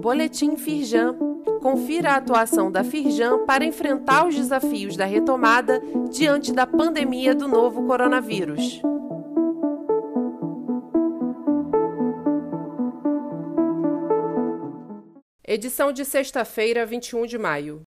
Boletim Firjan. Confira a atuação da Firjan para enfrentar os desafios da retomada diante da pandemia do novo coronavírus. Edição de sexta-feira, 21 de maio.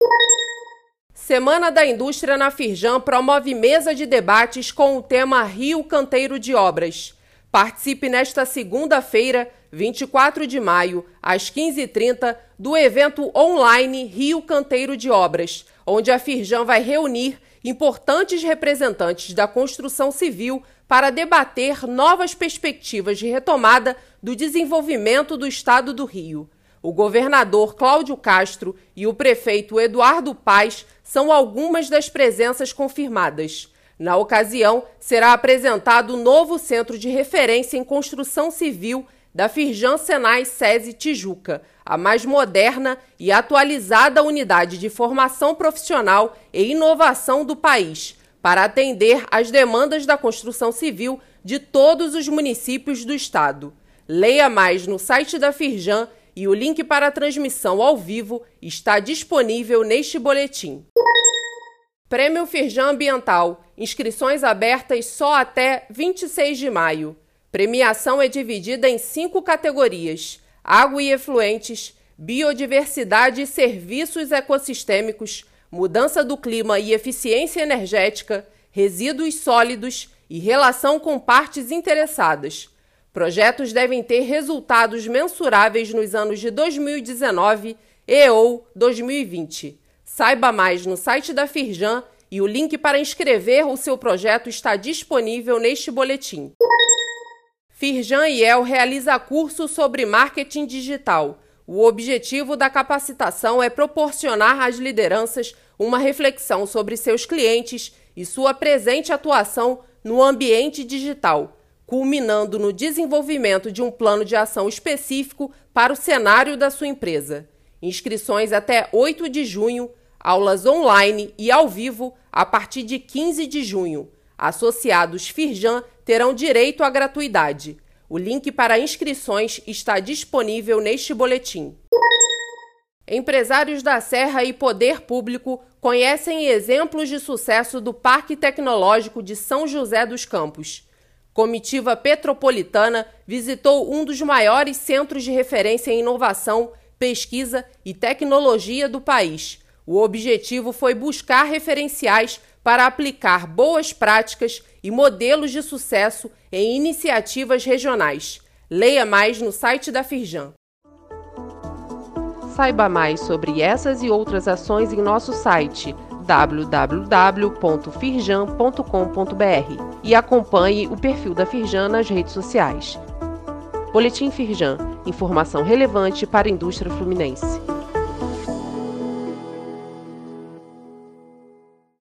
Semana da Indústria na Firjan promove mesa de debates com o tema Rio Canteiro de Obras. Participe nesta segunda-feira, 24 de maio, às 15h30, do evento online Rio Canteiro de Obras, onde a Firjan vai reunir importantes representantes da construção civil para debater novas perspectivas de retomada do desenvolvimento do Estado do Rio. O governador Cláudio Castro e o prefeito Eduardo Paes são algumas das presenças confirmadas. Na ocasião, será apresentado o novo centro de referência em construção civil da Firjan Senai SESI Tijuca, a mais moderna e atualizada unidade de formação profissional e inovação do país, para atender às demandas da construção civil de todos os municípios do estado. Leia mais no site da Firjan e o link para a transmissão ao vivo está disponível neste boletim. Prêmio Firjan Ambiental. Inscrições abertas só até 26 de maio. Premiação é dividida em cinco categorias: água e efluentes, biodiversidade e serviços ecossistêmicos, mudança do clima e eficiência energética, resíduos sólidos e relação com partes interessadas. Projetos devem ter resultados mensuráveis nos anos de 2019 e ou 2020. Saiba mais no site da Firjan e o link para inscrever o seu projeto está disponível neste boletim. Firjan El realiza curso sobre marketing digital. O objetivo da capacitação é proporcionar às lideranças uma reflexão sobre seus clientes e sua presente atuação no ambiente digital culminando no desenvolvimento de um plano de ação específico para o cenário da sua empresa. Inscrições até 8 de junho, aulas online e ao vivo a partir de 15 de junho. Associados Firjan terão direito à gratuidade. O link para inscrições está disponível neste boletim. Empresários da Serra e Poder Público conhecem exemplos de sucesso do Parque Tecnológico de São José dos Campos. Comitiva Petropolitana visitou um dos maiores centros de referência em inovação, pesquisa e tecnologia do país. O objetivo foi buscar referenciais para aplicar boas práticas e modelos de sucesso em iniciativas regionais. Leia mais no site da Firjan. Saiba mais sobre essas e outras ações em nosso site www.firjan.com.br e acompanhe o perfil da Firjan nas redes sociais. Boletim Firjan, informação relevante para a indústria fluminense.